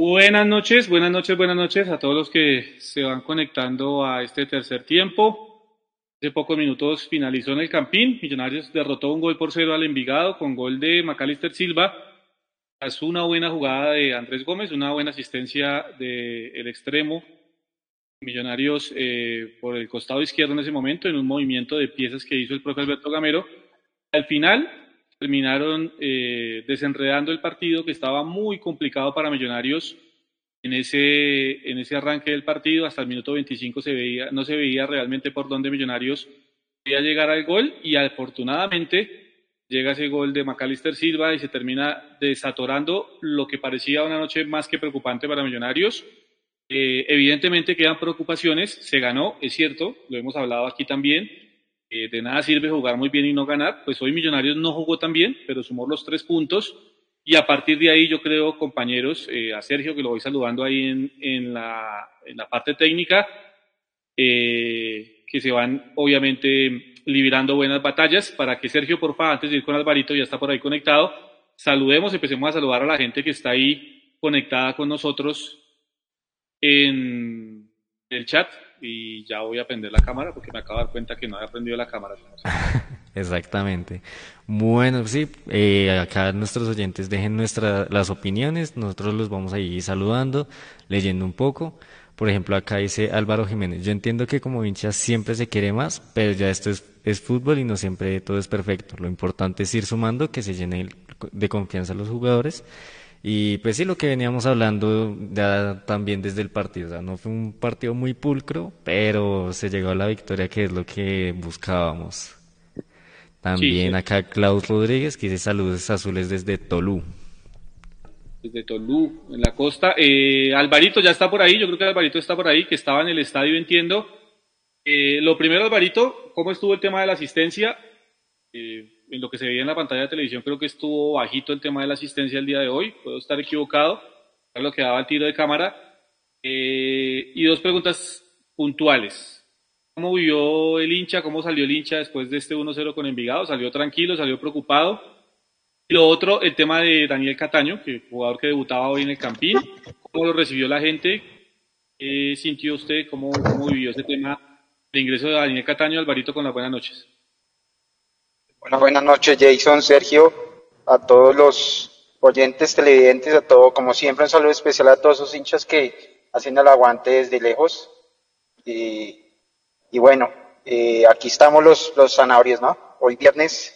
Buenas noches, buenas noches, buenas noches a todos los que se van conectando a este tercer tiempo. Hace pocos minutos finalizó en el Campín. Millonarios derrotó un gol por cero al Envigado con gol de Macalister Silva. Es una buena jugada de Andrés Gómez, una buena asistencia del extremo. Millonarios eh, por el costado izquierdo en ese momento, en un movimiento de piezas que hizo el profe Alberto Gamero. Al final, terminaron eh, desenredando el partido que estaba muy complicado para Millonarios en ese, en ese arranque del partido. Hasta el minuto 25 se veía, no se veía realmente por dónde Millonarios podía llegar al gol y afortunadamente llega ese gol de Macalister Silva y se termina desatorando lo que parecía una noche más que preocupante para Millonarios. Eh, evidentemente quedan preocupaciones, se ganó, es cierto, lo hemos hablado aquí también, de nada sirve jugar muy bien y no ganar, pues hoy Millonarios no jugó tan bien, pero sumó los tres puntos. Y a partir de ahí yo creo, compañeros, eh, a Sergio que lo voy saludando ahí en, la, parte técnica, eh, que se van obviamente librando buenas batallas para que Sergio, por favor, antes de ir con Alvarito, ya está por ahí conectado, saludemos, empecemos a saludar a la gente que está ahí conectada con nosotros en el chat y ya voy a prender la cámara porque me acabo de dar cuenta que no había prendido la cámara. Exactamente. Bueno, sí, eh, acá nuestros oyentes dejen nuestras las opiniones, nosotros los vamos a ir saludando, leyendo un poco. Por ejemplo, acá dice Álvaro Jiménez, yo entiendo que como hincha siempre se quiere más, pero ya esto es, es fútbol y no siempre todo es perfecto. Lo importante es ir sumando, que se llene de confianza los jugadores y pues sí, lo que veníamos hablando ya también desde el partido, o sea, no fue un partido muy pulcro, pero se llegó a la victoria que es lo que buscábamos. También acá Klaus Rodríguez, que dice saludos azules desde Tolú. Desde Tolú, en la costa. Eh, Alvarito ya está por ahí, yo creo que Alvarito está por ahí, que estaba en el estadio, entiendo. Eh, lo primero, Alvarito, ¿cómo estuvo el tema de la asistencia? Eh, en lo que se veía en la pantalla de televisión, creo que estuvo bajito el tema de la asistencia el día de hoy. Puedo estar equivocado. Lo que daba el tiro de cámara. Eh, y dos preguntas puntuales. ¿Cómo vivió el hincha? ¿Cómo salió el hincha después de este 1-0 con Envigado? ¿Salió tranquilo? ¿Salió preocupado? Y lo otro, el tema de Daniel Cataño, que jugador que debutaba hoy en el Campín. ¿Cómo lo recibió la gente? ¿Qué sintió usted? ¿Cómo, cómo vivió ese tema de ingreso de Daniel Cataño? Alvarito, con las buenas noches. Bueno, buenas noches Jason, Sergio, a todos los oyentes, televidentes, a todo, como siempre un saludo especial a todos esos hinchas que hacen el aguante desde lejos. Y, y bueno, eh, aquí estamos los, los zanahorios, ¿no? Hoy viernes,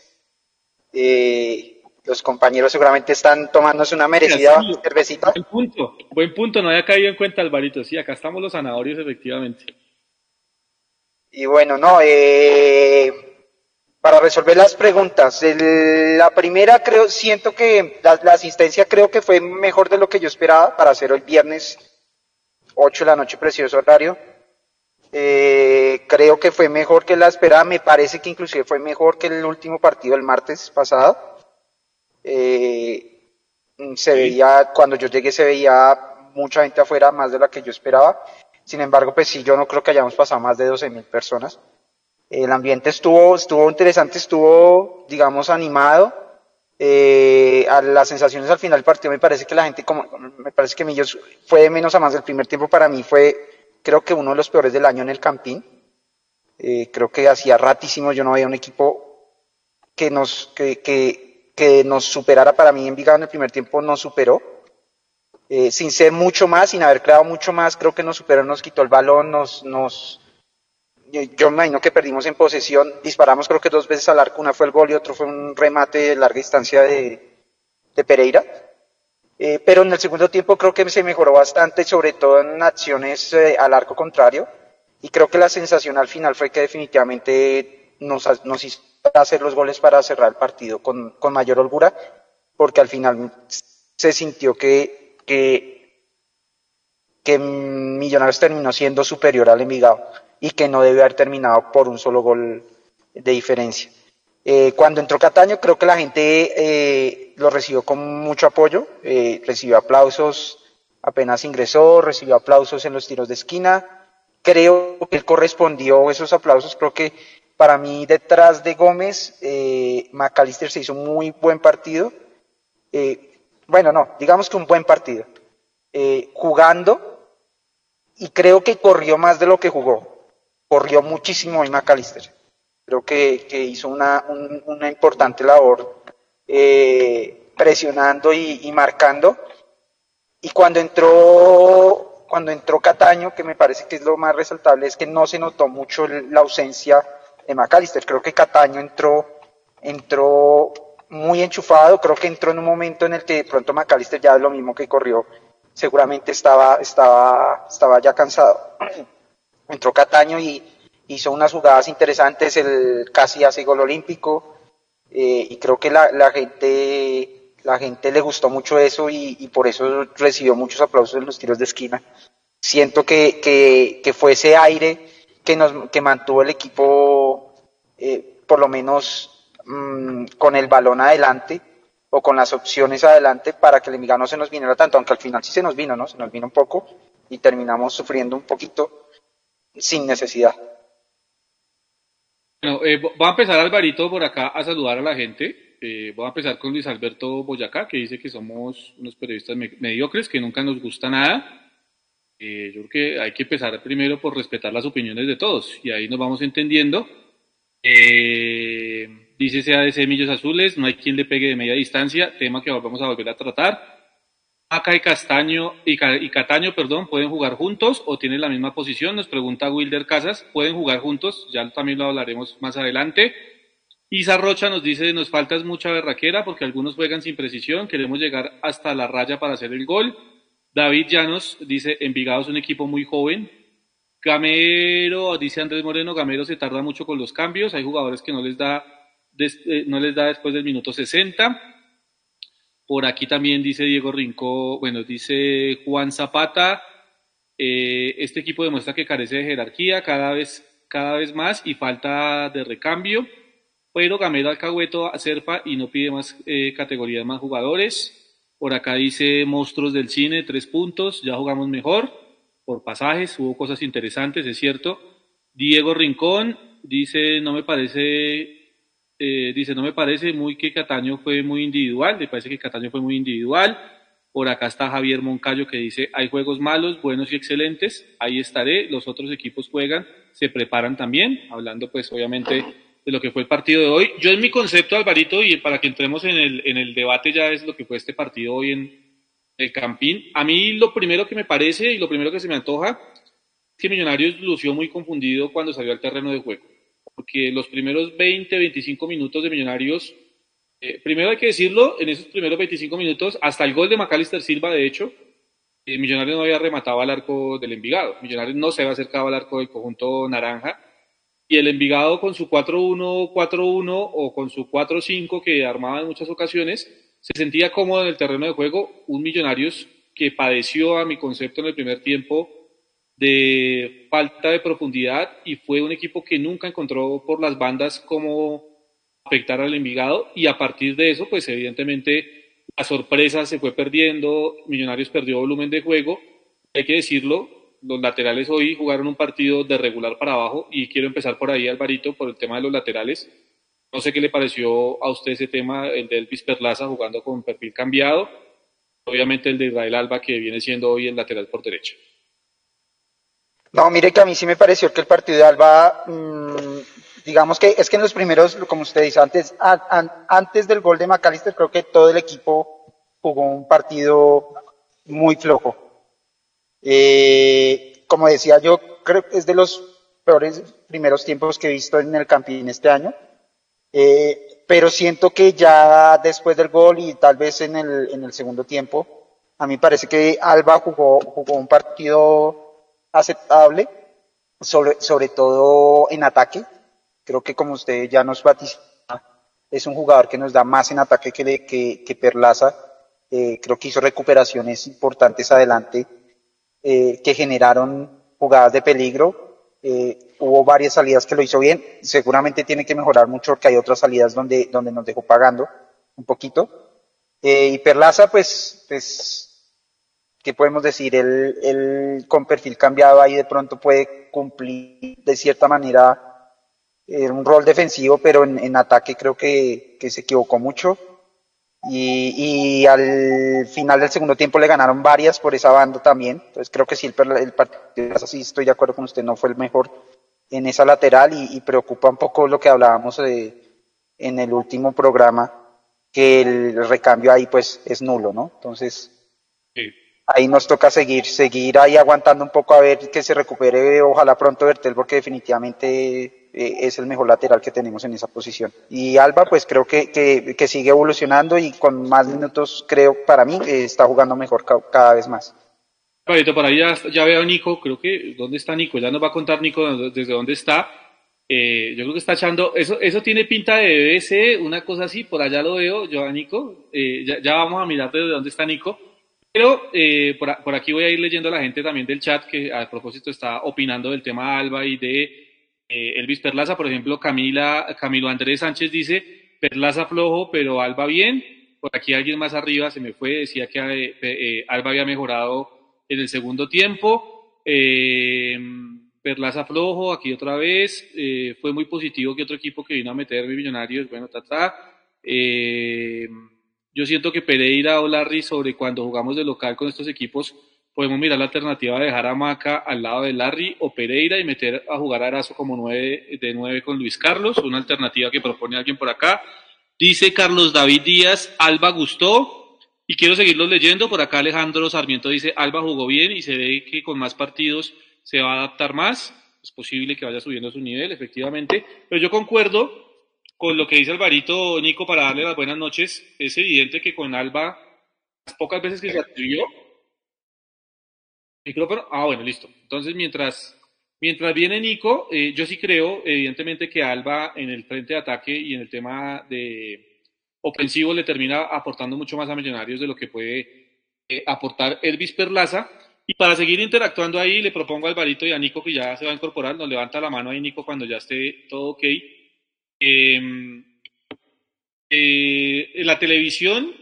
eh, los compañeros seguramente están tomándose una merecida cervecita. Buen punto, buen punto, no había caído en cuenta Alvarito, sí, acá estamos los zanahorios efectivamente. Y bueno, no, eh, para resolver las preguntas. la primera creo, siento que la, asistencia creo que fue mejor de lo que yo esperaba para hacer el viernes 8 de la noche, precioso horario. Eh, creo que fue mejor que la esperada, me parece que inclusive fue mejor que el último partido el martes pasado. Eh, se veía, cuando yo llegué se veía mucha gente afuera, más de la que yo esperaba. Sin embargo, pues sí, yo no creo que hayamos pasado más de 12 mil personas. El ambiente estuvo, estuvo interesante, estuvo, digamos, animado. Eh, a las sensaciones al final del partido me parece que la gente, como, me parece que Millos fue de menos a más. El primer tiempo para mí fue, creo que uno de los peores del año en el Campín. Eh, creo que hacía ratísimo yo no veía un equipo que nos, que, que, que nos superara. Para mí, Envigado en el primer tiempo nos superó. Eh, sin ser mucho más, sin haber creado mucho más, creo que nos superó, nos quitó el balón, nos, nos, yo me imagino que perdimos en posesión, disparamos creo que dos veces al arco, una fue el gol y otro fue un remate de larga distancia de, Pereira. Eh, pero en el segundo tiempo creo que se mejoró bastante, sobre todo en acciones eh, al arco contrario. Y creo que la sensación al final fue que definitivamente nos, nos hizo hacer los goles para cerrar el partido con, mayor holgura, porque al final se sintió que, que, que Millonarios terminó siendo superior al Envigado y que no debe haber terminado por un solo gol de diferencia. Eh, cuando entró Cataño, creo que la gente eh, lo recibió con mucho apoyo, eh, recibió aplausos apenas ingresó, recibió aplausos en los tiros de esquina. Creo que él correspondió esos aplausos. Creo que para mí, detrás de Gómez, eh, McAllister se hizo un muy buen partido. Eh, bueno, no, digamos que un buen partido. jugando y creo que corrió más de lo que jugó. Corrió muchísimo hoy McAllister. Creo que, hizo una, importante labor eh, presionando y, marcando. Y cuando entró, cuando entró Cataño, que me parece que es lo más resaltable, es que no se notó mucho la ausencia de McAllister. Creo que Cataño entró, entró muy enchufado, creo que entró en un momento en el que de pronto McAllister ya es lo mismo que corrió, seguramente estaba, estaba, estaba ya cansado. Entró Cataño y hizo unas jugadas interesantes, el casi hace gol olímpico, eh, y creo que la, la, gente la gente le gustó mucho eso y, por eso recibió muchos aplausos en los tiros de esquina. Siento que, que, fue ese aire que, nos, que mantuvo el equipo eh, por lo menos mmm, con el balón adelante o con las opciones adelante para que el Envigado se nos viniera tanto, aunque al final sí se nos vino, ¿no? Se nos vino un poco y terminamos sufriendo un poquito sin necesidad. Bueno, eh, voy a empezar Alvarito por acá a saludar a la gente. Eh, voy a empezar con Luis Alberto Boyacá, que dice que somos unos periodistas mediocres, que nunca nos gusta nada. Eh, yo creo que hay que empezar primero por respetar las opiniones de todos y ahí nos vamos entendiendo. Eh, dice CADC Millos Azules, no hay quien le pegue de media distancia, tema que vamos a volver a tratar. Maca y Castaño y, Cataño, perdón, pueden jugar juntos o tienen la misma posición, nos pregunta Wilder Casas, pueden jugar juntos, ya también lo hablaremos más adelante. Isa Rocha nos dice, nos falta mucha berraquera porque algunos juegan sin precisión, queremos llegar hasta la raya para hacer el gol. David Llanos dice, Envigado es un equipo muy joven. Gamero, dice Andrés Moreno, Gamero se tarda mucho con los cambios, hay jugadores que no les da, eh, no les da después del minuto 60. Por aquí también dice Diego Rincó, bueno, dice Juan Zapata, eh, este equipo demuestra que carece de jerarquía cada vez, cada vez más y falta de recambio, pero Gamero Alcahueto acerpa y no pide más eh, categorías, más jugadores. Por acá dice Monstruos del Cine, tres puntos, ya jugamos mejor, por pasajes, hubo cosas interesantes, es cierto. Diego Rincón dice, no me parece eh, dice, no me parece muy que Cataño fue muy individual, me parece que Cataño fue muy individual. Por acá está Javier Moncayo que dice, hay juegos malos, buenos y excelentes, ahí estaré, los otros equipos juegan, se preparan también, hablando pues obviamente de lo que fue el partido de hoy. Yo en mi concepto, Alvarito, y para que entremos en el, en el debate ya es lo que fue este partido hoy en el Campín, a mí lo primero que me parece y lo primero que se me antoja es que Millonarios lució muy confundido cuando salió al terreno de juego porque los primeros 20, 25 minutos de Millonarios, eh, primero hay que decirlo, en esos primeros 25 minutos, hasta el gol de Macalister Silva, de hecho, eh, Millonarios no había rematado al arco del Envigado. Millonarios no se había acercado al arco del conjunto naranja. Y el Envigado con su 4-1, 4-1 o con su 4-5 que armaba en muchas ocasiones, se sentía cómodo en el terreno de juego. Un Millonarios que padeció, a mi concepto, en el primer tiempo de falta de profundidad y fue un equipo que nunca encontró por las bandas cómo afectar al Envigado y a partir de eso, pues evidentemente la sorpresa se fue perdiendo, Millonarios perdió volumen de juego, hay que decirlo, los laterales hoy jugaron un partido de regular para abajo y quiero empezar por ahí, Alvarito, por el tema de los laterales. No sé qué le pareció a usted ese tema, el de Elvis Perlaza jugando con perfil cambiado, obviamente el de Israel Alba que viene siendo hoy el lateral por derecha. No, mire que a mí sí me pareció que el partido de Alba, mmm, digamos que es que en los primeros, como usted dice, antes, antes del gol de McAllister, creo que todo el equipo jugó un partido muy flojo. Eh, como decía yo, creo que es de los peores primeros tiempos que he visto en el Campín este año. Eh, pero siento que ya después del gol y tal vez en el, en el segundo tiempo, a mí parece que Alba jugó, jugó un partido aceptable, sobre, sobre todo en ataque. Creo que como usted ya nos vaticinó, es un jugador que nos da más en ataque que, que, que Perlaza. Eh, creo que hizo recuperaciones importantes adelante eh, que generaron jugadas de peligro. Eh, hubo varias salidas que lo hizo bien. Seguramente tiene que mejorar mucho porque hay otras salidas donde, donde nos dejó pagando un poquito. Eh, y Perlaza, pues, pues ¿qué podemos decir? Él, con perfil cambiado ahí de pronto puede cumplir de cierta manera eh, un rol defensivo, pero en, ataque creo que, se equivocó mucho. y, al final del segundo tiempo le ganaron varias por esa banda también. Entonces creo que sí, el, el partido, así estoy de acuerdo con usted, no fue el mejor en esa lateral y, preocupa un poco lo que hablábamos en el último programa, que el recambio ahí pues es nulo, ¿no? Entonces ahí nos toca seguir, seguir ahí aguantando un poco a ver que se recupere, ojalá pronto Bertel, porque definitivamente eh, es el mejor lateral que tenemos en esa posición. Y Alba, pues creo que, que, sigue evolucionando y con más minutos, creo, para mí, eh, está jugando mejor cada vez más. por ahí ya, veo a Nico, creo que, ¿dónde está Nico? Ya nos va a contar Nico desde dónde está. Eh, yo creo que está echando, eso, eso tiene pinta de BBC, una cosa así, por allá lo veo yo a Nico, ya, ya, vamos a mirar desde dónde está Nico. Pero por, por, aquí voy a ir leyendo a la gente también del chat que a propósito está opinando del tema Alba y de eh, Elvis Perlaza, por ejemplo, Camila, Camilo Andrés Sánchez dice, Perlaza flojo, pero Alba bien. Por aquí alguien más arriba se me fue, decía que eh, eh, Alba había mejorado en el segundo tiempo. Perlaza flojo, aquí otra vez. fue muy positivo que otro equipo que vino a meter millonarios, bueno, ta, yo siento que Pereira o Larry sobre cuando jugamos de local con estos equipos podemos mirar la alternativa de dejar a Maca al lado de Larry o Pereira y meter a jugar a Arazo como nueve, de nueve con Luis Carlos, una alternativa que propone alguien por acá. Dice Carlos David Díaz, Alba gustó, y quiero seguirlos leyendo, por acá Alejandro Sarmiento dice, Alba jugó bien y se ve que con más partidos se va a adaptar más, es posible que vaya subiendo su nivel, efectivamente, pero yo concuerdo con lo que dice Alvarito Nico para darle las buenas noches, es evidente que con Alba, las pocas veces que se atrevió, Micrófono. Ah, bueno, listo. Entonces, mientras, mientras viene Nico, eh, yo sí creo, evidentemente, que Alba en el frente de ataque y en el tema de ofensivo le termina aportando mucho más a Millonarios de lo que puede eh, aportar Elvis Perlaza. Y para seguir interactuando ahí, le propongo a Alvarito y a Nico, que ya se va a incorporar, nos levanta la mano ahí, Nico, cuando ya esté todo ok. Em, eh, en la televisión,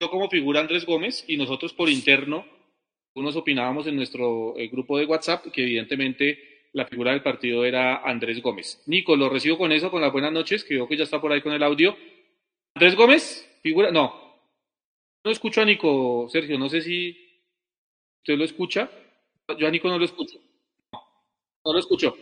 yo como figura Andrés Gómez y nosotros por interno algunos opinábamos en nuestro eh, grupo de WhatsApp que evidentemente la figura del partido era Andrés Gómez. Nico, lo recibo con eso, con las buenas noches, que veo que ya está por ahí con el audio. Andrés Gómez, figura, no. No escucho a Nico, Sergio, no sé si usted lo escucha. Yo a Nico no lo escucho. No, no lo escucho.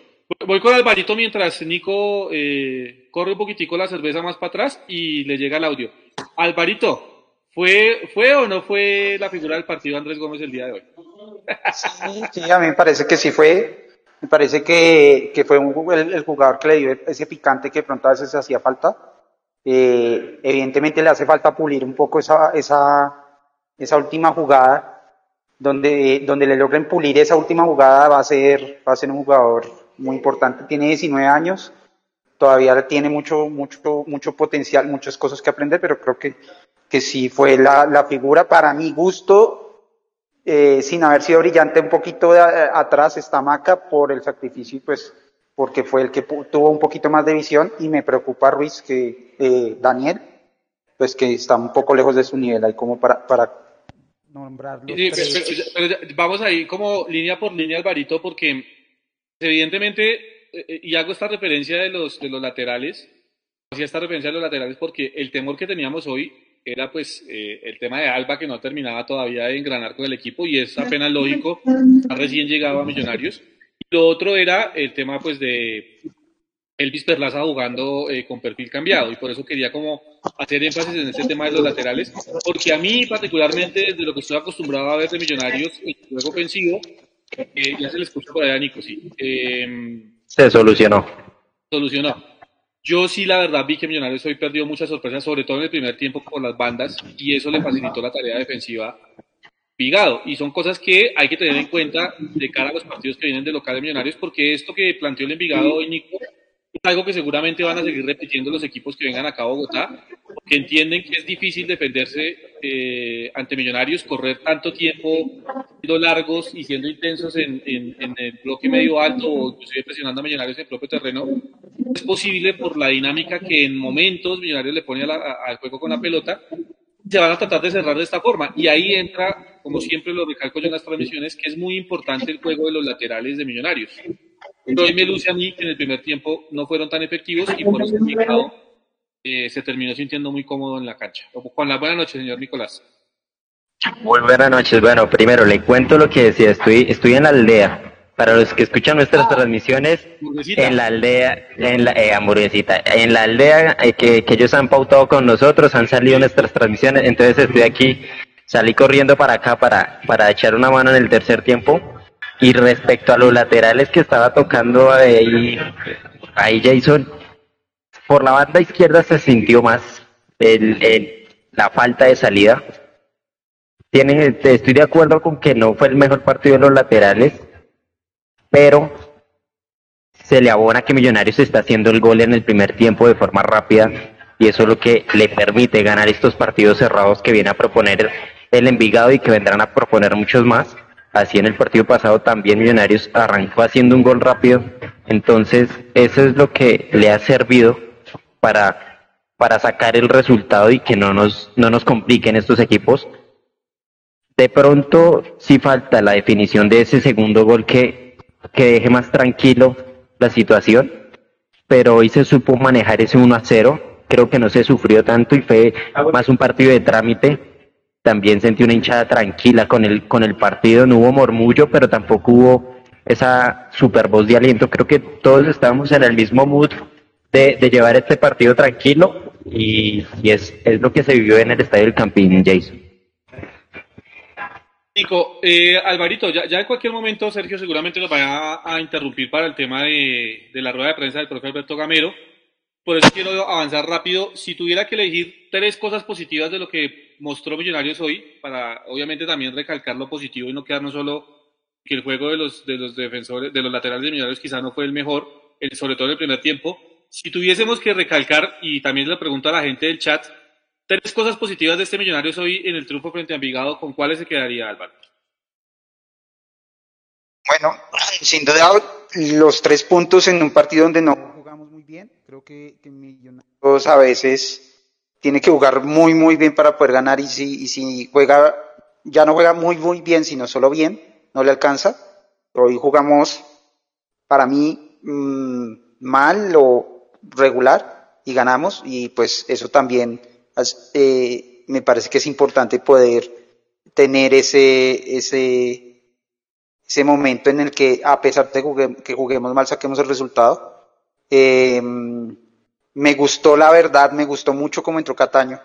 Voy con Alvarito mientras Nico eh, corre un poquitico la cerveza más para atrás y le llega el audio. Alvarito, ¿Fue, ¿Fue o no fue la figura del partido Andrés Gómez el día de hoy? Sí, a mí me parece que sí fue. Me parece que, que fue un, el, jugador que le dio ese picante que pronto a veces hacía falta. Eh, evidentemente le hace falta pulir un poco esa, esa, esa última jugada. Donde, donde le logren pulir esa última jugada va a ser, va a ser un jugador muy importante. Tiene 19 años, todavía tiene mucho, mucho, mucho potencial, muchas cosas que aprender, pero creo que que sí fue la, la figura para mi gusto, eh, sin haber sido brillante un poquito de, atrás esta maca por el sacrificio, pues porque fue el que tuvo un poquito más de visión y me preocupa Ruiz que eh, Daniel, pues que está un poco lejos de su nivel ahí como para, para nombrarlo. vamos ahí como línea por línea, Alvarito, porque evidentemente, eh, y hago esta referencia de los, de los laterales, hacía esta referencia de los laterales porque el temor que teníamos hoy era pues eh, el tema de Alba que no terminaba todavía de engranar con el equipo y es apenas lógico, recién llegado a Millonarios. Y lo otro era el tema pues de Elvis Perlaza jugando eh, con perfil cambiado y por eso quería como hacer énfasis en este tema de los laterales, porque a mí particularmente desde lo que estoy acostumbrado a ver de Millonarios en juego ofensivo, eh, ya se le escucha por allá Nico, sí. se solucionó. Solucionó. Yo sí, la verdad, vi que Millonarios hoy perdió muchas sorpresas, sobre todo en el primer tiempo con las bandas, y eso le facilitó la tarea defensiva Vigado. Y son cosas que hay que tener en cuenta de cara a los partidos que vienen de local de Millonarios, porque esto que planteó el Envigado hoy, Nico, es algo que seguramente van a seguir repitiendo los equipos que vengan acá a Bogotá, porque entienden que es difícil defenderse eh, ante Millonarios, correr tanto tiempo siendo largos y siendo intensos en, el bloque medio alto o inclusive presionando a Millonarios en el propio terreno. Es posible por la dinámica que en momentos Millonarios le pone al juego con la pelota, se van a tratar de cerrar de esta forma. Y ahí entra, como siempre lo recalco yo en las transmisiones, que es muy importante el juego de los laterales de Millonarios. Hoy me luce a mí que en el primer tiempo no fueron tan efectivos y por eso eh, se terminó sintiendo muy cómodo en la cancha. Con la buena noche, señor Nicolás. Muy buenas noches. Bueno, primero le cuento lo que decía. Estoy, estoy en la aldea. Para los que escuchan nuestras ah, transmisiones, en la aldea, en la eh, en la aldea eh, que, que ellos han pautado con nosotros, han salido nuestras transmisiones, entonces estoy aquí, salí corriendo para acá para, para echar una mano en el tercer tiempo. Y respecto a los laterales que estaba tocando ahí, ahí Jason, por la banda izquierda se sintió más el, el, la falta de salida tienen, estoy de acuerdo con que no fue el mejor partido de los laterales, pero se le abona que Millonarios está haciendo el gol en el primer tiempo de forma rápida y eso es lo que le permite ganar estos partidos cerrados que viene a proponer el Envigado y que vendrán a proponer muchos más. Así en el partido pasado también Millonarios arrancó haciendo un gol rápido. Entonces, eso es lo que le ha servido para, para sacar el resultado y que no nos, no nos compliquen estos equipos. De pronto sí falta la definición de ese segundo gol que, que deje más tranquilo la situación, pero hoy se supo manejar ese 1 a 0, creo que no se sufrió tanto y fue más un partido de trámite. También sentí una hinchada tranquila con el, con el partido, no hubo murmullo, pero tampoco hubo esa super voz de aliento. Creo que todos estábamos en el mismo mood de, de llevar este partido tranquilo y, es, es lo que se vivió en el Estadio del Campín, Jason. Nico, eh, Alvarito, ya, en cualquier momento Sergio seguramente nos va a, interrumpir para el tema de, la rueda de prensa del profe Alberto Gamero. Por eso quiero avanzar rápido. Si tuviera que elegir tres cosas positivas de lo que mostró Millonarios hoy, para obviamente también recalcar lo positivo y no quedarnos solo que el juego de los, de los defensores, de los laterales de Millonarios quizá no fue el mejor, sobre todo en el primer tiempo. Si tuviésemos que recalcar, y también le pregunto a la gente del chat, Tres cosas positivas de este Millonarios hoy en el triunfo frente a Envigado, ¿con cuáles se quedaría Álvaro? Bueno, sin duda los tres puntos en un partido donde no bien. Creo que, Millonarios a veces tiene que jugar muy muy bien para poder ganar y si, juega, ya no juega muy muy bien, sino solo bien, no le alcanza. Hoy jugamos, para mí, mmm, mal o regular y ganamos y pues eso también eh, me parece que es importante poder tener ese, ese, ese momento en el que, a pesar de que juguemos mal, saquemos el resultado. Eh, me gustó la verdad, me gustó mucho cómo entró Cataño.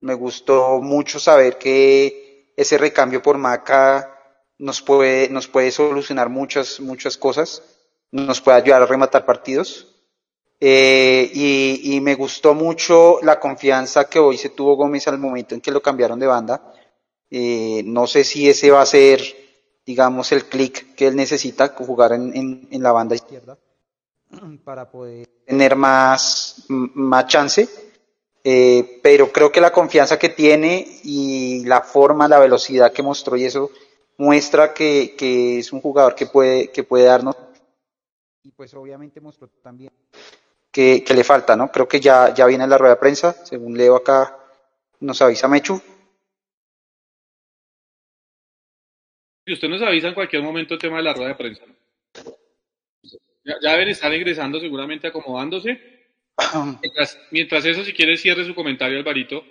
Me gustó mucho saber que ese recambio por Maca nos puede, nos puede solucionar muchas, muchas cosas, nos puede ayudar a rematar partidos. Eh, y, me gustó mucho la confianza que hoy se tuvo Gómez al momento en que lo cambiaron de banda. Eh, no sé si ese va a ser, digamos, el clic que él necesita jugar en, en, la banda izquierda para poder tener más, más chance. Eh, pero creo que la confianza que tiene y la forma, la velocidad que mostró y eso muestra que, que es un jugador que puede, que puede darnos. Y pues obviamente mostró también que, le falta, ¿no? Creo que ya, ya viene la rueda de prensa, según leo acá, nos avisa Mechu. Y usted nos avisa en cualquier momento el tema de la rueda de prensa. Ya, ya deben estar ingresando, seguramente acomodándose. mientras, eso, si quiere, cierre su comentario, Alvarito.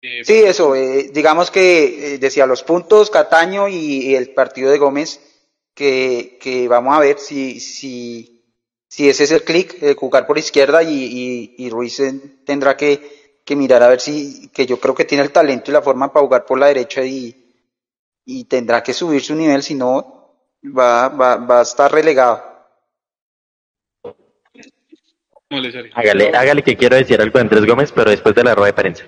Eh, sí, eso, eh, digamos que eh, decía los puntos, Cataño y, el partido de Gómez, que, que vamos a ver si, si si ese es el clic, jugar por izquierda y, y, Ruiz tendrá que, que, mirar a ver si, que yo creo que tiene el talento y la forma para jugar por la derecha y, y tendrá que subir su nivel, si no va, va, va a estar relegado. Hágale, hágale que quiero decir algo de Andrés Gómez, pero después de la rueda de prensa.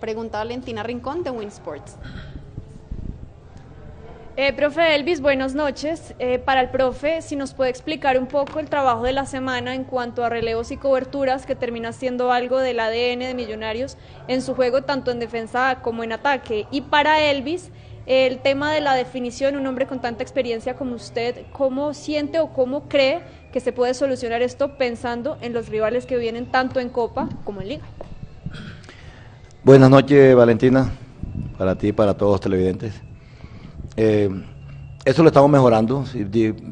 Pregunta Valentina Rincón de Winsports. Eh, profe Elvis, buenas noches. Eh, para el profe, si nos puede explicar un poco el trabajo de la semana en cuanto a relevos y coberturas, que termina siendo algo del ADN de Millonarios en su juego, tanto en defensa como en ataque. Y para Elvis, el tema de la definición, un hombre con tanta experiencia como usted, ¿cómo siente o cómo cree que se puede solucionar esto pensando en los rivales que vienen tanto en Copa como en Liga? Buenas noches, Valentina, para ti y para todos los televidentes. Eh, eso lo estamos mejorando.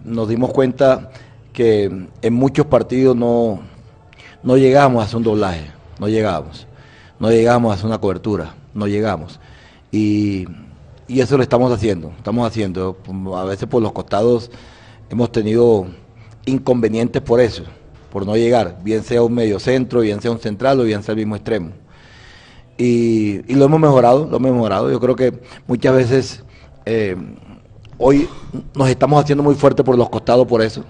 Nos dimos cuenta que en muchos partidos no, no llegamos a hacer un doblaje. no llegábamos. No llegábamos a hacer una cobertura, no llegamos. Y, y eso lo estamos haciendo, estamos haciendo. A veces por los costados hemos tenido inconvenientes por eso, por no llegar, bien sea un medio centro, bien sea un central o bien sea el mismo extremo. Y, y lo hemos mejorado, lo hemos mejorado. Yo creo que muchas veces eh, hoy nos estamos haciendo muy fuerte por los costados por eso,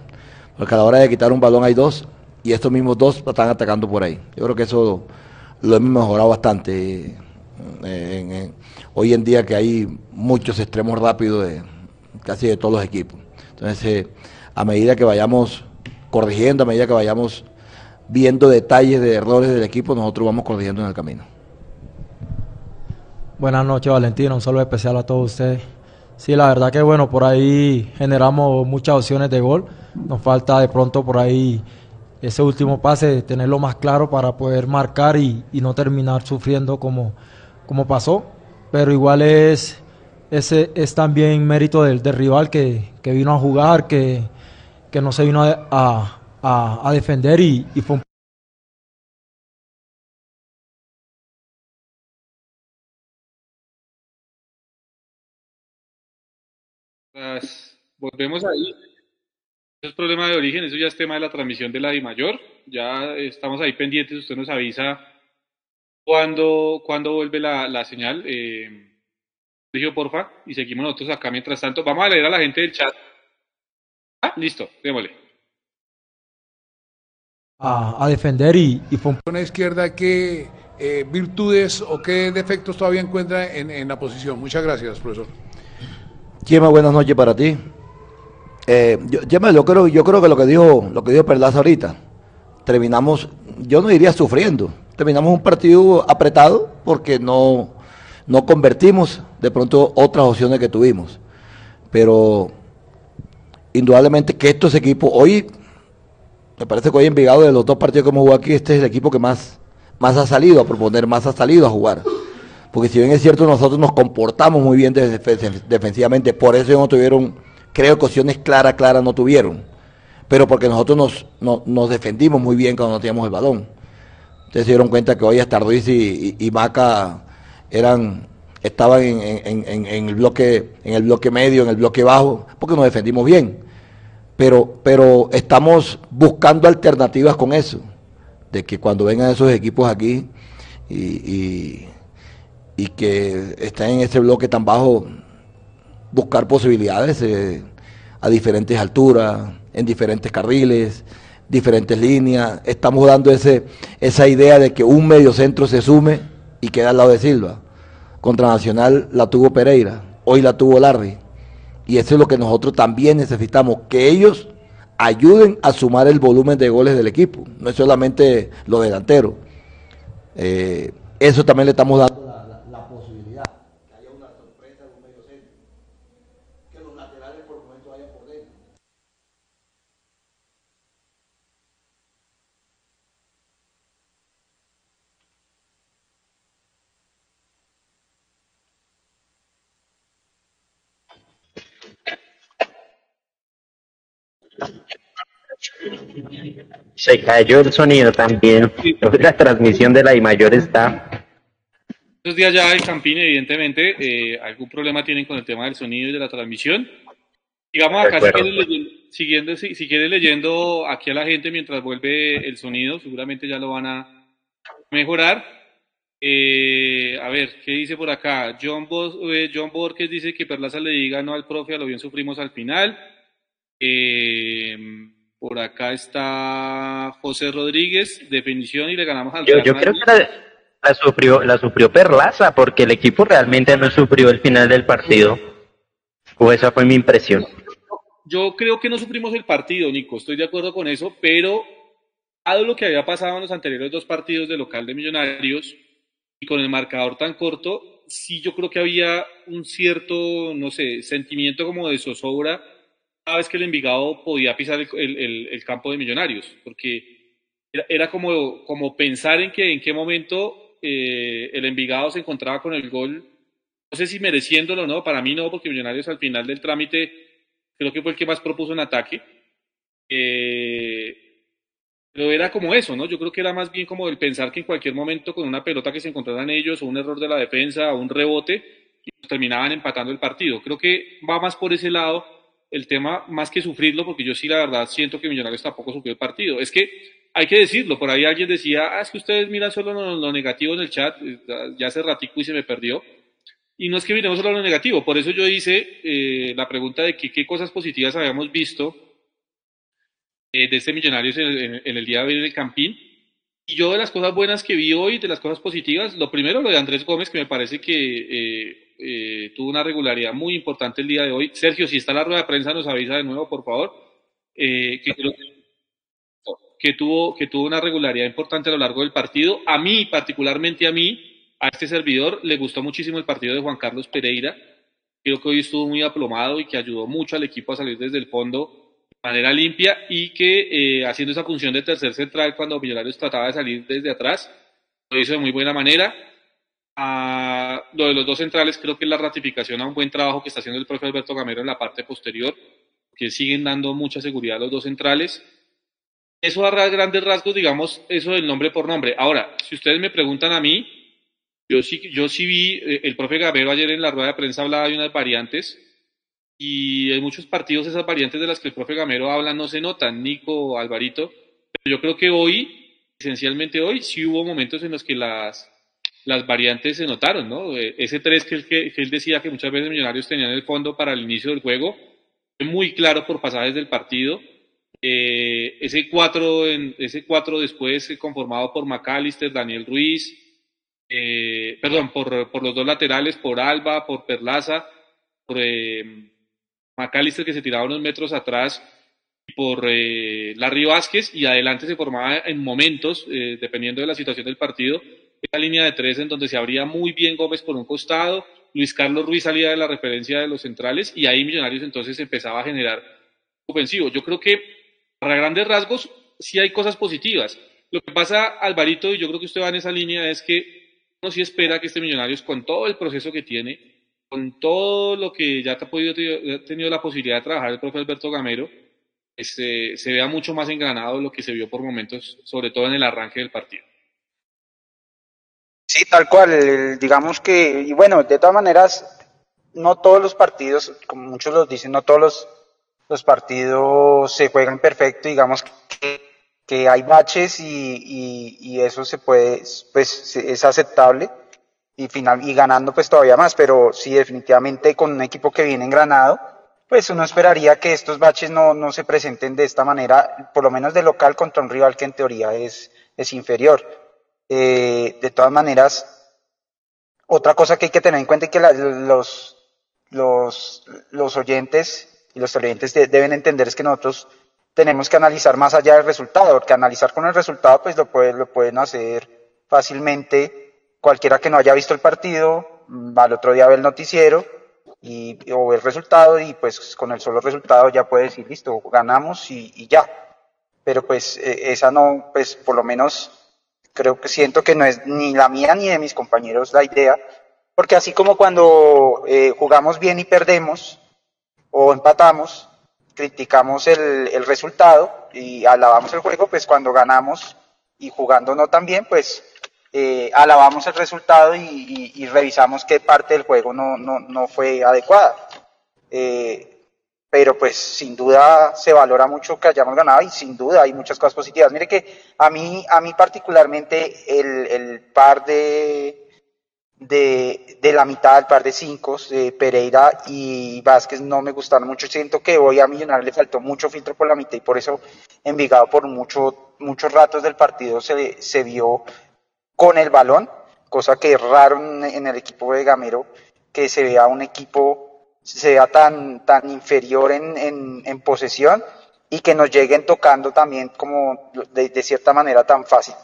porque a la hora de quitar un balón hay dos y estos mismos dos están atacando por ahí. Yo creo que eso lo hemos mejorado bastante. Eh, hoy en día que hay muchos extremos rápidos de casi de todos los equipos. Entonces, eh, a medida que vayamos corrigiendo, a medida que vayamos viendo detalles de errores del equipo, nosotros vamos corrigiendo en el camino. Buenas noches, Valentina. Un saludo especial a todos ustedes. Sí, la verdad que bueno, por ahí generamos muchas opciones de gol. Nos falta de pronto por ahí ese último pase, tenerlo más claro para poder marcar y, no terminar sufriendo como, como pasó. Pero igual es, ese es también mérito del, rival que, vino a jugar, que, no se vino a, a, defender y, fue un volvemos ahí. Eso es problema de origen, eso ya es tema de la transmisión de la I mayor. Ya estamos ahí pendientes, usted nos avisa cuando, cuando vuelve la, la señal. Eh, porfa, y seguimos nosotros acá mientras tanto. Vamos a leer a la gente del chat. Ah, listo, démosle. A, defender y, y fue una izquierda ¿qué eh, virtudes o qué defectos todavía encuentra en, en la posición. Muchas gracias, profesor. Chema, buenas noches para ti. Eh, yo, yo, creo, yo creo que lo que dijo, lo que dijo Perlaza ahorita, terminamos, yo no diría sufriendo, terminamos un partido apretado porque no, no convertimos de pronto otras opciones que tuvimos. Pero indudablemente que estos equipos, hoy, me parece que hoy en Vigado de los dos partidos que hemos jugado aquí, este es el equipo que más, más ha salido a proponer, más ha salido a jugar. Porque si bien es cierto, nosotros nos comportamos muy bien defensivamente, por eso no tuvieron creo que opciones claras, claras no tuvieron. Pero porque nosotros nos, nos defendimos muy bien cuando no teníamos el balón. Ustedes se dieron cuenta que hoy hasta Ruiz y, Maca eran, estaban en, el bloque, en el bloque medio, en el bloque bajo, porque nos defendimos bien. Pero, pero estamos buscando alternativas con eso. De que cuando vengan esos equipos aquí y, y que estén en ese bloque tan bajo, buscar posibilidades eh, a diferentes alturas, en diferentes carriles, diferentes líneas. Estamos dando ese, esa idea de que un medio centro se sume y queda al lado de Silva. Contra Nacional la tuvo Pereira, hoy la tuvo Larry. Y eso es lo que nosotros también necesitamos, que ellos ayuden a sumar el volumen de goles del equipo, no es solamente lo delantero. Eh, eso también le estamos dando Se cayó el sonido también. La transmisión de la I mayor está. Estos días ya el Campín, evidentemente, eh, algún problema tienen con el tema del sonido y de la transmisión. Digamos acá, si quieres, si, si leyendo aquí a la gente mientras vuelve el sonido, seguramente ya lo van a mejorar. Eh, a ver, ¿qué dice por acá? John, eh, John Borges dice que Perlaza le diga no al profe, a lo bien sufrimos al final. Eh, por acá está José Rodríguez, definición y le ganamos al Yo, yo creo que la, sufrió, la sufrió Perlaza porque el equipo realmente no sufrió el final del partido. O esa fue mi impresión. Yo creo que no sufrimos el partido, Nico, estoy de acuerdo con eso, pero dado lo que había pasado en los anteriores dos partidos de local de Millonarios y con el marcador tan corto, sí yo creo que había un cierto, no sé, sentimiento como de zozobra cada vez que el Envigado podía pisar el, campo de Millonarios, porque era, como, como, pensar en que en qué momento eh, el Envigado se encontraba con el gol, no sé si mereciéndolo o no, para mí no, porque Millonarios al final del trámite creo que fue el que más propuso en ataque. Eh, Pero era como eso, ¿no? Yo creo que era más bien como el pensar que en cualquier momento con una pelota que se encontraran ellos o un error de la defensa o un rebote, terminaban empatando el partido. Creo que va más por ese lado el tema, más que sufrirlo, porque yo sí la verdad siento que Millonarios tampoco sufrió el partido. Es que hay que decirlo, por ahí alguien decía, ah, es que ustedes miran solo lo, negativo en el chat, eh, ya hace ratico y se me perdió. Y no es que miremos solo lo negativo, por eso yo hice eh, la pregunta de qué cosas positivas habíamos visto eh, de este Millonarios en, el día de hoy en el Campín. Y yo de las cosas buenas que vi hoy, de las cosas positivas, lo primero lo de Andrés Gómez, que me parece que tuvo una regularidad muy importante el día de hoy. Sergio, si está la rueda de prensa, nos avisa de nuevo, por favor. que creo que tuvo, que tuvo una regularidad importante a lo largo del partido. A mí, particularmente a mí, a este servidor, le gustó muchísimo el partido de Juan Carlos Pereira. Creo que hoy estuvo muy aplomado y que ayudó mucho al equipo a salir desde el fondo manera limpia y que eh, haciendo esa función de tercer central cuando Millonarios trataba de salir desde atrás, lo hizo de muy buena manera. A lo de los dos centrales creo que es la ratificación a un buen trabajo que está haciendo el profe Alberto Gamero en la parte posterior, que siguen dando mucha seguridad a los dos centrales eso a grandes rasgos, digamos, eso del nombre por nombre. Ahora, si ustedes me preguntan a mí, yo sí, yo sí vi, eh, el profe Gabero ayer en la rueda de prensa hablaba de unas variantes y en muchos partidos esas variantes de las que el profe Gamero habla no se notan, Nico, Alvarito, pero yo creo que hoy, esencialmente hoy, sí hubo momentos en los que las, las variantes se notaron, ¿no? Eh, ese 3 que, él decía que muchas veces Millonarios tenían en el fondo para el inicio del juego, fue muy claro por pasajes del partido eh, ese, cuatro en, ese cuatro después eh, conformado por McAllister, Daniel Ruiz, eh, perdón, por, por, los dos laterales, por Alba, por Perlaza, por McAllister que se tiraba unos metros atrás, por Larry Vázquez, y adelante se formaba en momentos, dependiendo de la situación del partido, esa línea de tres en donde se abría muy bien Gómez por un costado, Luis Carlos Ruiz salía de la referencia de los centrales, y ahí Millonarios entonces empezaba a generar ofensivo. Yo creo que para grandes rasgos, sí hay cosas positivas. Lo que pasa, Alvarito, y yo creo que usted va en esa línea, es que uno sí espera que este Millonarios, con todo el proceso que tiene, con todo lo que ya ha podido, tenido la posibilidad de trabajar el profe Alberto Gamero, este, se vea mucho más engranado lo que se vio por momentos, sobre todo en el arranque del partido. Sí, tal cual. Digamos que, y bueno, de todas maneras, no todos los partidos, como muchos los dicen, no todos los los partidos se juegan perfecto, digamos que, que hay baches y, y, eso se puede, pues es aceptable y, final, y ganando pues todavía más, pero sí definitivamente con un equipo que viene engranado, pues uno esperaría que estos baches no, no se presenten de esta manera, por lo menos de local contra un rival que en teoría es, es inferior. Eh, de todas maneras, otra cosa que hay que tener en cuenta es que los, los, los oyentes y los televidentes deben entender es que nosotros tenemos que analizar más allá del resultado, porque analizar con el resultado pues lo, lo pueden hacer fácilmente cualquiera que no haya visto el partido, mm, al otro día ve el noticiero y, o el resultado y pues con el solo resultado ya puede decir listo, ganamos y, ya. Pero pues e, esa no, pues por lo menos creo que siento que no es ni la mía ni de mis compañeros la idea, porque así como cuando eh, jugamos bien y perdemos, o empatamos, criticamos el, el resultado y alabamos el juego, pues cuando ganamos y jugando no tan bien, pues eh, alabamos el resultado y, y, revisamos qué parte del juego no, no, no fue adecuada. Eh, pero pues sin duda se valora mucho que hayamos ganado y sin duda hay muchas cosas positivas. Mire que a mí, a mí particularmente el, el par de, de, de la mitad del par de cinco, de Pereira y Vázquez no me gustaron mucho. Siento que hoy a Millonarios le faltó mucho filtro por la mitad y por eso Envigado por mucho, muchos ratos del partido se, se vio con el balón, cosa que es raro en, el equipo de Gamero, que se vea un equipo, se vea tan, tan inferior en, en, en posesión y que nos lleguen tocando también como de, cierta manera tan fácil.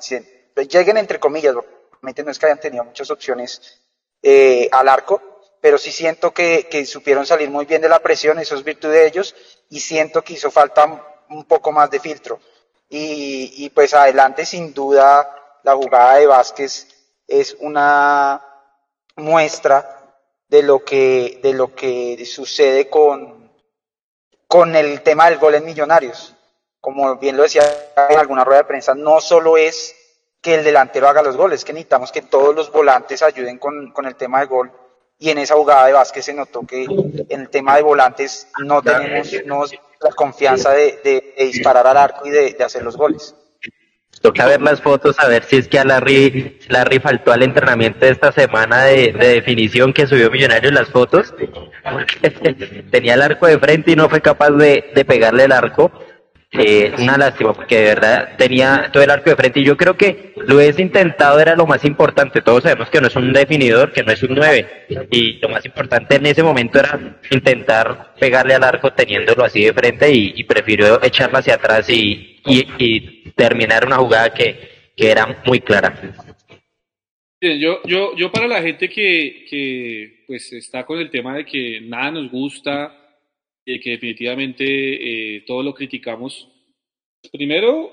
Lleguen entre comillas, no es que hayan tenido muchas opciones eh, al arco, pero sí siento que, que, supieron salir muy bien de la presión, eso es virtud de ellos, y siento que hizo falta un poco más de filtro. Y, y pues adelante, sin duda, la jugada de Vázquez es una muestra de lo que, de lo que sucede con, con el tema del gol en Millonarios. como bien lo decía en alguna rueda de prensa, no solo es que el delantero haga los goles, que necesitamos que todos los volantes ayuden con, con el tema de gol. Y en esa jugada de Vázquez se notó que en el tema de volantes no tenemos no, la confianza de, de, disparar al arco y de, de hacer los goles. Toca ver las fotos a ver si es que a Larry, Larry faltó al entrenamiento de esta semana de, de definición que subió Millonario las fotos, porque tenía el arco de frente y no fue capaz de pegarle el arco. Eh, una lástima porque de verdad tenía todo el arco de frente y yo creo que lo hubiese intentado era lo más importante. Todos sabemos que no es un definidor, que no es un 9 y lo más importante en ese momento era intentar pegarle al arco teniéndolo así de frente y, y prefirió echarlo hacia atrás y, y, terminar una jugada que, que era muy clara. Yo, yo, yo para la gente que, que pues está con el tema de que nada nos gusta, que definitivamente eh, todo lo criticamos. Primero,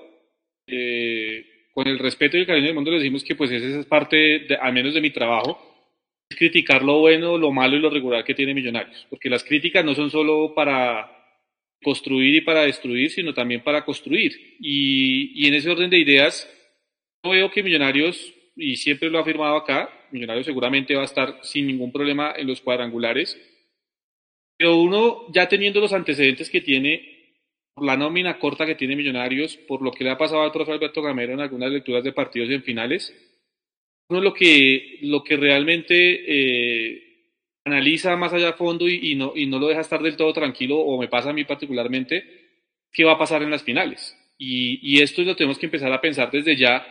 eh, con el respeto y el cariño del mundo, le decimos que pues esa es parte, de, al menos de mi trabajo, es criticar lo bueno, lo malo y lo regular que tiene Millonarios. Porque las críticas no son solo para construir y para destruir, sino también para construir. Y, y en ese orden de ideas, yo veo que Millonarios, y siempre lo he afirmado acá, Millonarios seguramente va a estar sin ningún problema en los cuadrangulares pero uno, ya teniendo los antecedentes que tiene, por la nómina corta que tiene Millonarios, por lo que le ha pasado al profe Alberto Gamero en algunas lecturas de partidos y en finales, uno lo que, lo que realmente eh, analiza más allá a fondo y, no, y no lo deja estar del todo tranquilo, o me pasa a mí particularmente, qué va a pasar en las finales. Y, y esto lo tenemos que empezar a pensar desde ya,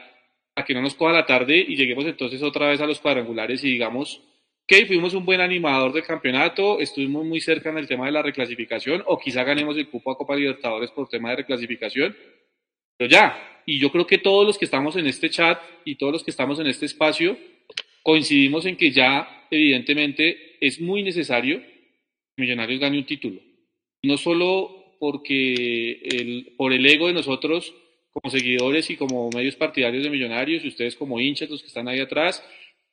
a que no nos coja la tarde y lleguemos entonces otra vez a los cuadrangulares y digamos, ok, fuimos un buen animador del campeonato, estuvimos muy cerca en el tema de la reclasificación, o quizá ganemos el cupo a Copa Libertadores por tema de reclasificación, pero ya, y yo creo que todos los que estamos en este chat y todos los que estamos en este espacio coincidimos en que ya, evidentemente, es muy necesario que Millonarios gane un título. No solo porque por el ego de nosotros como seguidores y como medios partidarios de Millonarios, y ustedes como hinchas, los que están ahí atrás,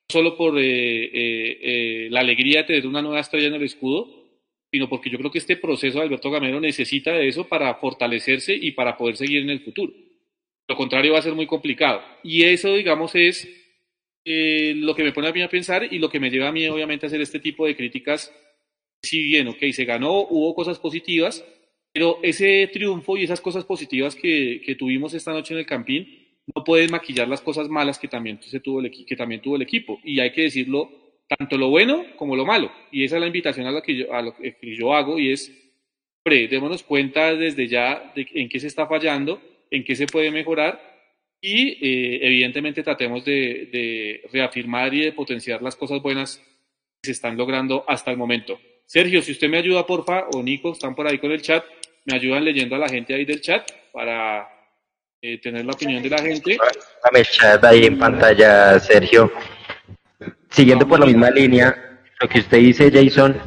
solo por eh, eh, eh, la alegría de tener una nueva estrella en el escudo, sino porque yo creo que este proceso de Alberto Gamero necesita de eso para fortalecerse y para poder seguir en el futuro. Lo contrario va a ser muy complicado. Y eso, digamos, es lo que me pone a mí a pensar y lo que me lleva a mí, obviamente, a hacer este tipo de críticas. Si bien, ok, se ganó, hubo cosas positivas, pero ese triunfo y esas cosas positivas que, que tuvimos esta noche en el Campín, no pueden maquillar las cosas malas que también, se tuvo el, que también tuvo el equipo. Y hay que decirlo tanto lo bueno como lo malo. Y esa es la invitación a, la que, yo, a lo que yo hago y es, hombre, démonos cuenta desde ya de en qué se está fallando, en qué se puede mejorar y eh, evidentemente tratemos de, de reafirmar y de potenciar las cosas buenas que se están logrando hasta el momento. Sergio, si usted me ayuda, porfa, o Nico, están por ahí con el chat, me ayudan leyendo a la gente ahí del chat para eh, tener la opinión de la gente. Dame chat ahí en pantalla, Sergio. Siguiendo por la misma línea, lo que usted dice, Jason,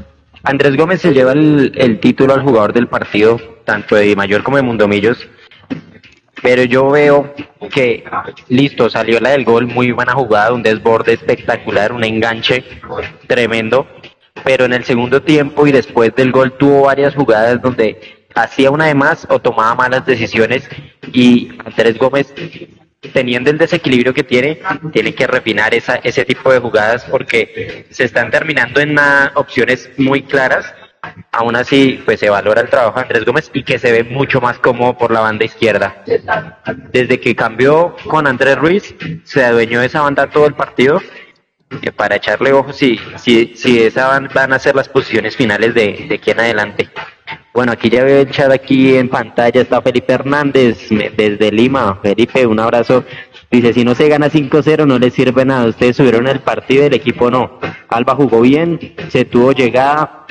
Andrés Gómez se lleva el, el título al jugador del partido, tanto de Mayor como de Mundomillos. Pero yo veo que, listo, salió la del gol, muy buena jugada, un desborde espectacular, un enganche tremendo. Pero en el segundo tiempo y después del gol tuvo varias jugadas donde hacía una de más o tomaba malas decisiones y Andrés Gómez teniendo el desequilibrio que tiene, tiene que refinar esa, ese tipo de jugadas porque se están terminando en una, opciones muy claras. Aún así, pues se valora el trabajo de Andrés Gómez y que se ve mucho más cómodo por la banda izquierda. Desde que cambió con Andrés Ruiz, se adueñó de esa banda todo el partido eh, para echarle ojo si, si, esa van, van a ser las posiciones finales de aquí en adelante. Bueno, aquí ya veo el chat aquí en pantalla, está Felipe Hernández desde Lima. Felipe, un abrazo. Dice, si no se gana 5-0 no le sirve nada. Ustedes subieron el partido, el equipo no. Alba jugó bien, se tuvo llegada,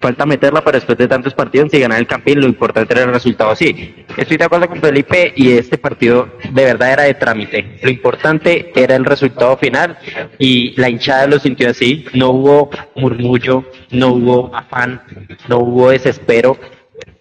falta meterla, pero después de tantos partidos, si ganar el campín, lo importante era el resultado. Sí, estoy de acuerdo con Felipe y este partido de verdad era de trámite. Lo importante era el resultado final y la hinchada lo sintió así. No hubo murmullo, no hubo afán, no hubo desespero.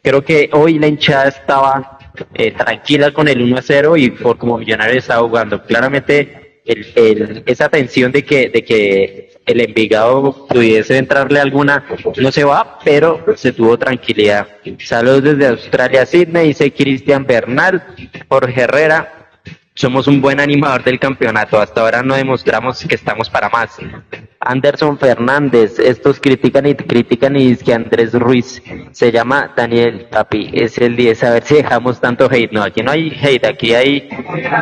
Creo que hoy la hinchada estaba eh, tranquila con el 1 a 0 y por como Millonarios estaba jugando. Claramente esa tensión de que, de que el Envigado pudiese entrarle alguna, no se va, pero se tuvo tranquilidad. Saludos desde Australia, Sydney, dice Cristian Bernal, Jorge Herrera, somos un buen animador del campeonato. Hasta ahora no demostramos que estamos para más. Anderson Fernández, estos critican y critican y dice que Andrés Ruiz se llama Daniel Papi, es el 10. A ver si dejamos tanto hate. No, aquí no hay hate, aquí hay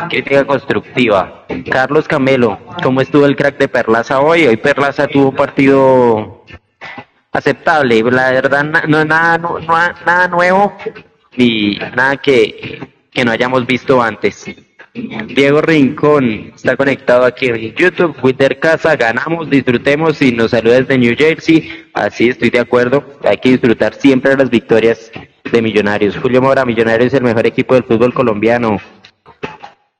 crítica constructiva. Carlos Camelo, ¿cómo estuvo el crack de Perlaza hoy? Hoy Perlaza tuvo partido aceptable. La verdad, no es nada, nuevo ni nada que no hayamos visto antes. Diego Rincón está conectado aquí en YouTube. Twitter Casa, ganamos, disfrutemos y nos saluda desde New Jersey. Así estoy de acuerdo. Hay que disfrutar siempre de las victorias de Millonarios. Julio Mora, Millonarios es el mejor equipo del fútbol colombiano.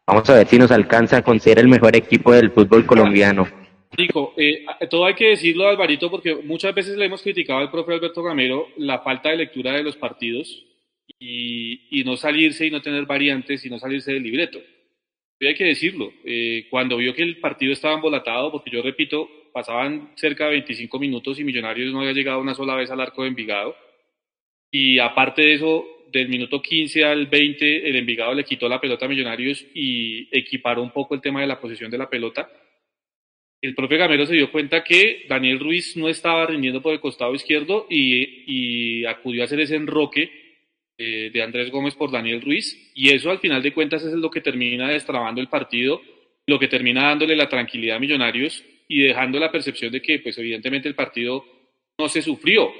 Vamos a ver si nos alcanza con ser el mejor equipo del fútbol colombiano. Rico, eh, todo hay que decirlo, Alvarito, porque muchas veces le hemos criticado al profe Alberto Gamero la falta de lectura de los partidos y, y no salirse y no tener variantes y no salirse del libreto hay que decirlo, eh, cuando vio que el partido estaba embolatado, porque yo repito, pasaban cerca de 25 minutos y Millonarios no había llegado una sola vez al arco de Envigado, y aparte de eso, del minuto 15 al 20, el Envigado le quitó la pelota a Millonarios y equiparó un poco el tema de la posesión de la pelota. El profe Gamero se dio cuenta que Daniel Ruiz no estaba rindiendo por el costado izquierdo y, y acudió a hacer ese enroque eh, de Andrés Gómez por Daniel Ruiz, y eso al final de cuentas es lo que termina destrabando el partido, lo que termina dándole la tranquilidad a Millonarios y dejando la percepción de que, pues evidentemente el partido no se sufrió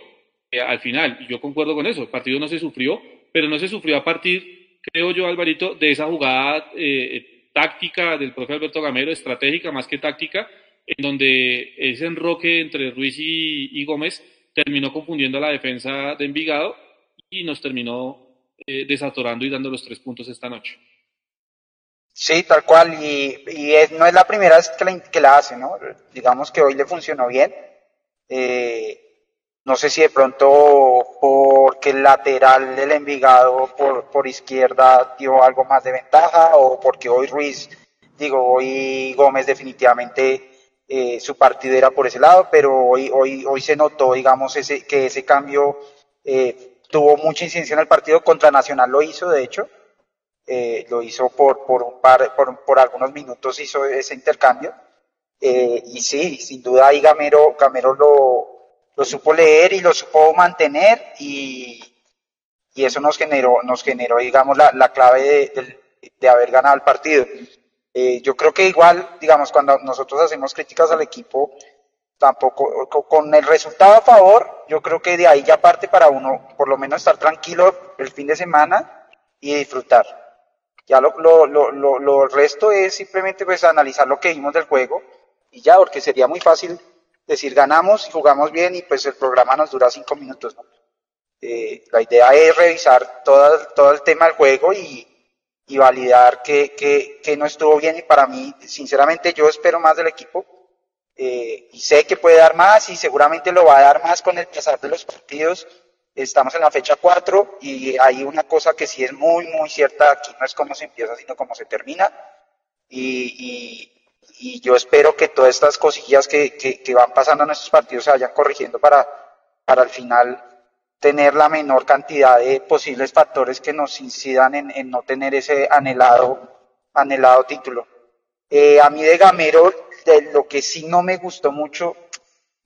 eh, al final, yo concuerdo con eso, el partido no se sufrió, pero no se sufrió a partir, creo yo, Alvarito, de esa jugada eh, táctica del profe Alberto Gamero, estratégica más que táctica, en donde ese enroque entre Ruiz y, y Gómez terminó confundiendo a la defensa de Envigado y nos terminó eh, desatorando y dando los tres puntos esta noche. Sí, tal cual, y, no es la primera vez que la, que la hace, ¿no? Digamos que hoy le funcionó bien. Eh, no sé si de pronto porque el lateral del Envigado por, por izquierda dio algo más de ventaja o porque hoy Ruiz, digo, hoy Gómez definitivamente eh, su partido era por ese lado, pero hoy, hoy, hoy se notó, digamos, ese, que ese cambio eh, tuvo mucha incidencia en el partido, contra Nacional lo hizo, de hecho, eh, lo hizo por, por, algunos minutos, hizo ese intercambio. Eh, y sí, sin duda ahí Gamero, Gamero lo, lo supo leer y lo supo mantener y, y eso nos generó, nos generó digamos, la, la clave de, de, haber ganado el partido. Eh, yo creo que igual, digamos, cuando nosotros hacemos críticas al equipo, tampoco, con el resultado a favor, yo creo que de ahí ya parte para uno, por lo menos estar tranquilo el fin de semana y disfrutar. Ya lo, lo, lo, lo, resto es simplemente pues analizar lo que vimos del juego y ya, porque sería muy fácil decir ganamos y jugamos bien y pues el programa nos dura cinco minutos. Eh, la idea es revisar todo, todo el tema del juego y, y validar que, que, que no estuvo bien y para mí, sinceramente, yo espero más del equipo eh, y sé que puede dar más y seguramente lo va a dar más con el pasar de los partidos. Estamos en la fecha 4 y hay una cosa que sí es muy, muy cierta, aquí no es cómo se empieza, sino cómo se termina. Y, y, yo espero que todas estas cosillas que, que, van pasando en estos partidos se vayan corrigiendo para, para al final tener la menor cantidad de posibles factores que nos incidan en, no tener ese anhelado, anhelado título. Eh, a mí de Gamero de lo que sí no me gustó mucho,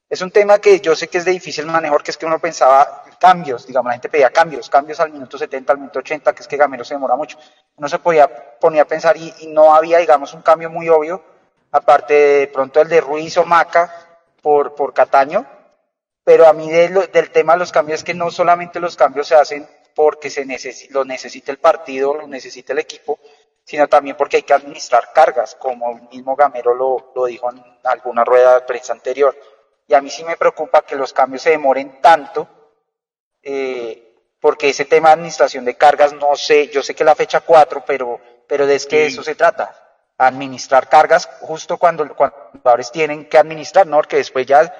es un tema que yo sé que es de difícil manejar, que es que uno pensaba cambios, digamos, la gente pedía cambios, cambios al minuto 70, al minuto 80, que es que Gamero se demora mucho. Uno se podía poner a pensar y, no había, digamos, un cambio muy obvio, aparte de pronto el de Ruiz o Maca por, por Cataño, pero a mí del tema de los cambios es que no solamente los cambios se hacen porque se lo necesita el partido, lo necesita el equipo, sino también porque hay que administrar cargas, como el mismo Gamero lo, lo dijo en alguna rueda de prensa anterior. Y a mí sí me preocupa que los cambios se demoren tanto, eh, porque ese tema de administración de cargas, no sé, yo sé que la fecha 4, pero, pero es que eso se trata, administrar cargas justo cuando, los jugadores tienen que administrar, ¿no? Porque después ya,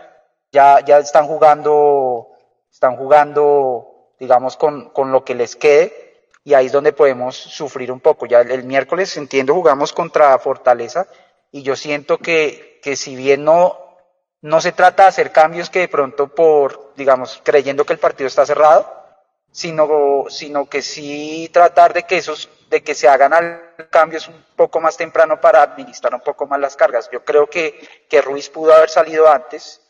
ya, ya están jugando, están jugando, digamos, con, con lo que les quede, y ahí es donde podemos sufrir un poco. Ya el, miércoles, entiendo, jugamos contra Fortaleza y yo siento que, que si bien no, no se trata de hacer cambios que de pronto por, digamos, creyendo que el partido está cerrado, sino, sino que sí tratar de que esos, de que se hagan cambios un poco más temprano para administrar un poco más las cargas. Yo creo que, que Ruiz pudo haber salido antes,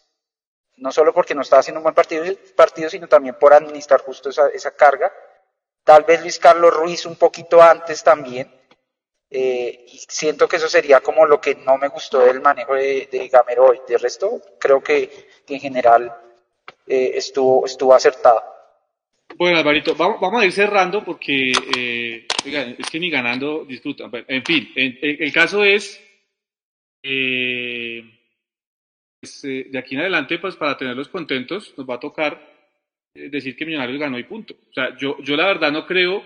no solo porque no estaba haciendo un buen partido, partido sino también por administrar justo esa, esa carga. Tal vez Luis Carlos Ruiz un poquito antes también, eh, y siento que eso sería como lo que no me gustó del manejo de, de Gamero hoy. De resto, creo que, en general eh, estuvo, estuvo acertado. Bueno, Alvarito, vamos, vamos a ir cerrando porque eh, es que ni ganando disfrutan. En fin, el caso es, pues, de aquí en adelante, pues para tenerlos contentos, nos va a tocar decir que Millonarios ganó y punto. O sea, yo, yo la verdad no creo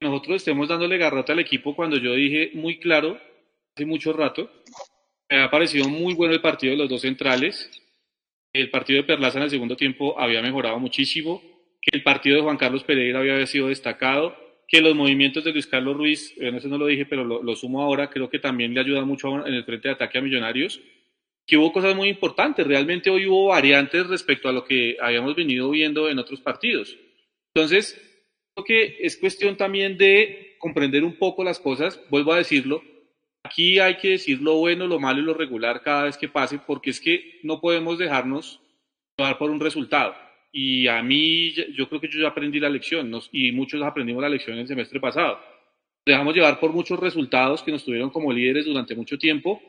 nosotros estemos dándole garrota al equipo cuando yo dije muy claro hace mucho rato, me ha parecido muy bueno el partido de los dos centrales, el partido de Perlaza en el segundo tiempo había mejorado muchísimo, que el partido de Juan Carlos Pereira había sido destacado, que los movimientos de Luis Carlos Ruiz, eh, no sé, no lo dije, pero lo, sumo ahora, creo que también le ayuda mucho en el frente de ataque a Millonarios, que hubo cosas muy importantes, realmente hoy hubo variantes respecto a lo que habíamos venido viendo en otros partidos. Entonces, que es cuestión también de comprender un poco las cosas, vuelvo a decirlo, aquí hay que decir lo bueno, lo malo y lo regular cada vez que pase, porque es que no podemos dejarnos llevar por un resultado. Y a mí, yo creo que yo ya aprendí la lección, y muchos aprendimos la lección el semestre pasado. Dejamos llevar por muchos resultados que nos tuvieron como líderes durante mucho tiempo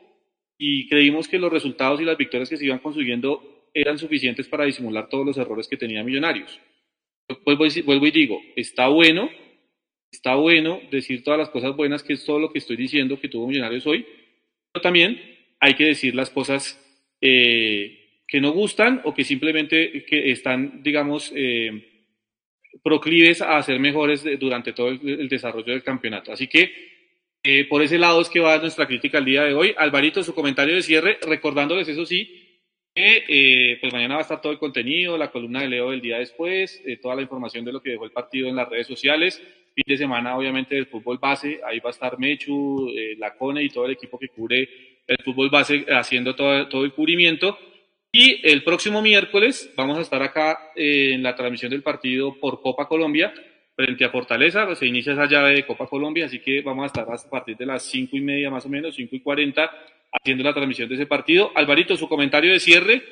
y creímos que los resultados y las victorias que se iban consiguiendo eran suficientes para disimular todos los errores que tenía Millonarios vuelvo, vuelvo y digo, está bueno, está bueno decir todas las cosas buenas, que es todo lo que estoy diciendo que tuvo Millonarios hoy, pero también hay que decir las cosas eh, que no gustan o que simplemente que están, digamos, eh, proclives a ser mejores durante todo el, desarrollo del campeonato. Así que eh, por ese lado es que va nuestra crítica el día de hoy. Alvarito, su comentario de cierre, recordándoles eso sí, eh, pues mañana va a estar todo el contenido, la columna de Leo del día después, eh, toda la información de lo que dejó el partido en las redes sociales. Fin de semana, obviamente, del fútbol base, ahí va a estar Mechu, eh, la Cone y todo el equipo que cubre el fútbol base haciendo todo, todo el cubrimiento. Y el próximo miércoles vamos a estar acá en la transmisión del partido por Copa Colombia frente a Fortaleza. Pues se inicia esa llave de Copa Colombia, así que vamos a estar a partir de las cinco y media más o menos, cinco y cuarenta haciendo la transmisión de ese partido. Alvarito, su comentario de cierre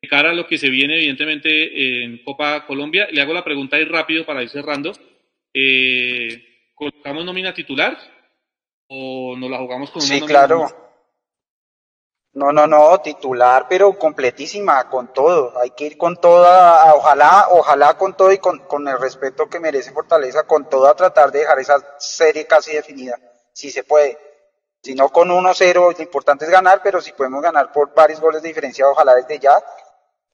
de cara a lo que se viene evidentemente en Copa Colombia. Le hago la pregunta ahí rápido para ir cerrando. Eh, ¿Colocamos nómina titular o nos la jugamos con una Sí, claro. No, no, no, titular, pero completísima, con todo. Hay que ir con toda, ojalá, ojalá con todo y con, el respeto que merece Fortaleza, con todo a tratar de dejar esa serie casi definida, si se puede. Si no con 1-0, lo importante es ganar, pero si podemos ganar por varios goles de diferencia, ojalá desde ya.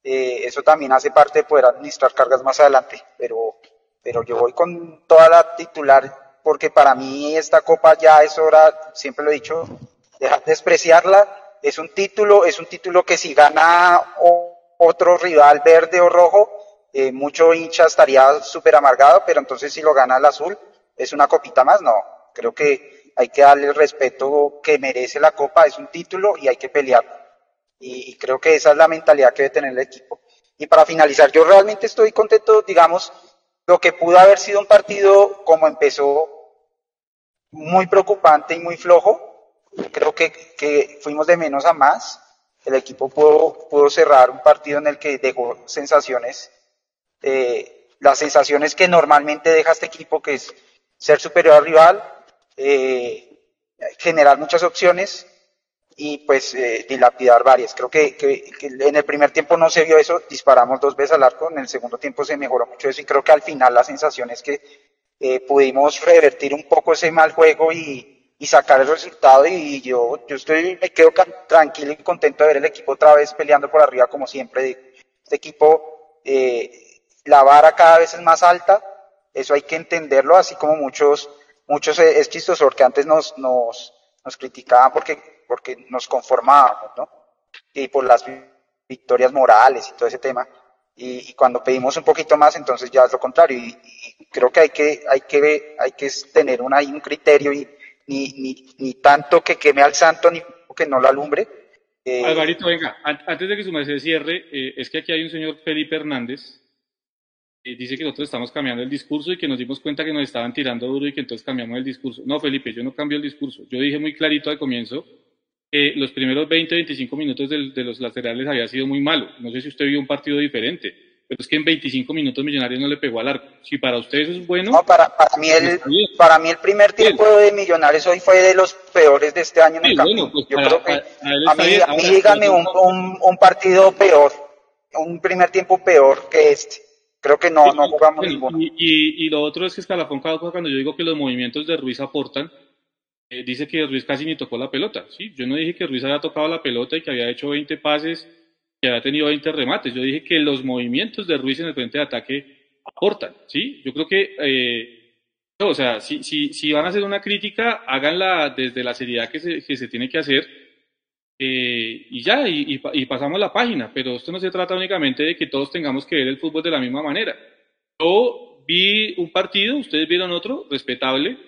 Eh, eso también hace parte de poder administrar cargas más adelante. Pero, pero yo voy con toda la titular, porque para mí esta copa ya es hora, siempre lo he dicho, dejar de despreciarla. Es un título, es un título que si gana otro rival verde o rojo, eh, mucho hincha estaría súper amargado, pero entonces si lo gana el azul, es una copita más, no. Creo que hay que darle el respeto que merece la Copa, es un título y hay que pelear. Y, creo que esa es la mentalidad que debe tener el equipo. Y para finalizar, yo realmente estoy contento, digamos, lo que pudo haber sido un partido como empezó, muy preocupante y muy flojo. Creo que, que fuimos de menos a más. El equipo pudo, pudo cerrar un partido en el que dejó sensaciones, eh, las sensaciones que normalmente deja este equipo, que es ser superior al rival, eh, generar muchas opciones y pues eh, dilapidar varias. Creo que, en el primer tiempo no se vio eso, disparamos dos veces al arco, en el segundo tiempo se mejoró mucho eso y creo que al final la sensación es que eh, pudimos revertir un poco ese mal juego y, sacar el resultado y yo, yo estoy, me quedo tranquilo y contento de ver el equipo otra vez peleando por arriba como siempre. Este equipo, la vara cada vez es más alta, eso hay que entenderlo, así como muchos muchos es chistoso porque antes nos, nos, nos criticaban porque, porque nos conformábamos, ¿no? Y por las victorias morales y todo ese tema. Y, cuando pedimos un poquito más, entonces ya es lo contrario. Y, creo que hay que, hay que, hay que tener un criterio y ni, ni, ni tanto que queme al santo ni que no lo alumbre. Eh, Alvarito, venga, antes de que su merced cierre, eh, es que aquí hay un señor Felipe Hernández, que dice que nosotros estamos cambiando el discurso y que nos dimos cuenta que nos estaban tirando duro y que entonces cambiamos el discurso. No, Felipe, yo no cambio el discurso. Yo dije muy clarito al comienzo que los primeros 20, 25 minutos de, de los laterales había sido muy malo. No sé si usted vio un partido diferente pero es que en 25 minutos Millonarios no le pegó al arco. Si para ustedes es bueno. No, para, para, mí, el, para mí el primer tiempo de Millonarios hoy fue de los peores de este año en el campo. Pues Yo creo que a, mí, a mí dígame un, un, un, partido peor, un primer tiempo peor que este. Creo que no, no jugamos ninguno. Y, y, y, lo otro es que Escalafón cuando yo digo que los movimientos de Ruiz aportan, eh, dice que Ruiz casi ni tocó la pelota. ¿sí? Yo no dije que Ruiz había tocado la pelota y que había hecho 20 pases que había tenido 20 remates. Yo dije que los movimientos de Ruiz en el frente de ataque aportan, ¿sí? Yo creo que, eh, o sea, si, si, si, van a hacer una crítica, háganla desde la seriedad que se, que se tiene que hacer eh, y ya, y, y, pasamos la página, pero esto no se trata únicamente de que todos tengamos que ver el fútbol de la misma manera. Yo vi un partido, ustedes vieron otro, respetable,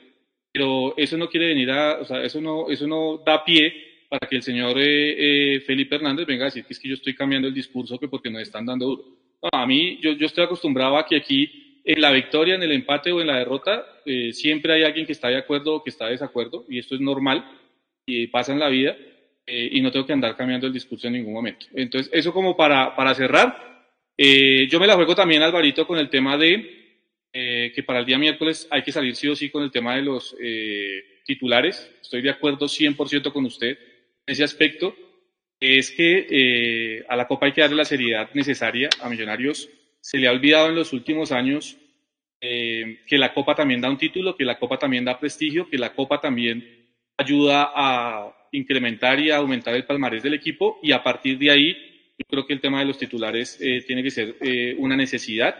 pero eso no quiere venir a, o sea, eso no, eso no da pie para que el señor eh, eh, Felipe Hernández venga a decir que es que yo estoy cambiando el discurso que porque nos están dando duro. a mí, yo, yo estoy acostumbrado a que aquí, en la victoria, en el empate o en la derrota, eh, siempre hay alguien que está de acuerdo o que está de desacuerdo, y esto es normal, y pasa en la vida, y no tengo que andar cambiando el discurso en ningún momento. Entonces, eso como para, para cerrar, yo me la juego también, Alvarito, con el tema de que para el día miércoles hay que salir sí o sí con el tema de los titulares. Estoy de acuerdo 100% con usted ese aspecto es que eh, a la Copa hay que darle la seriedad necesaria. A Millonarios se le ha olvidado en los últimos años eh, que la Copa también da un título, que la Copa también da prestigio, que la Copa también ayuda a incrementar y a aumentar el palmarés del equipo y a partir de ahí yo creo que el tema de los titulares eh, tiene que ser una necesidad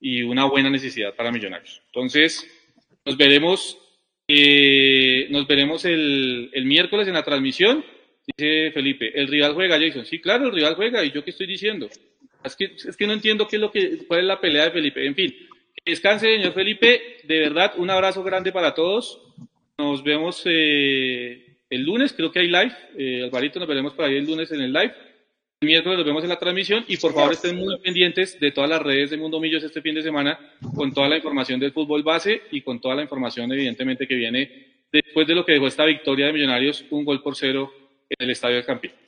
y una buena necesidad para Millonarios. Entonces, nos veremos, nos veremos el, el miércoles en la transmisión Dice Felipe, el rival juega, Jason. Sí, claro, el rival juega. ¿Y yo qué estoy diciendo? Es que, es que no entiendo qué es lo que, cuál es la pelea de Felipe. En fin, descanse, señor Felipe. De verdad, un abrazo grande para todos. Nos vemos eh, el lunes, creo que hay live. Eh, Alvarito, nos veremos por ahí el lunes en el live. El miércoles nos vemos en la transmisión y por favor estén muy pendientes de todas las redes de Mundo Millos este fin de semana con toda la información del fútbol base y con toda la información evidentemente que viene después de lo que dejó esta victoria de Millonarios, un gol por cero el Estadio del Campín.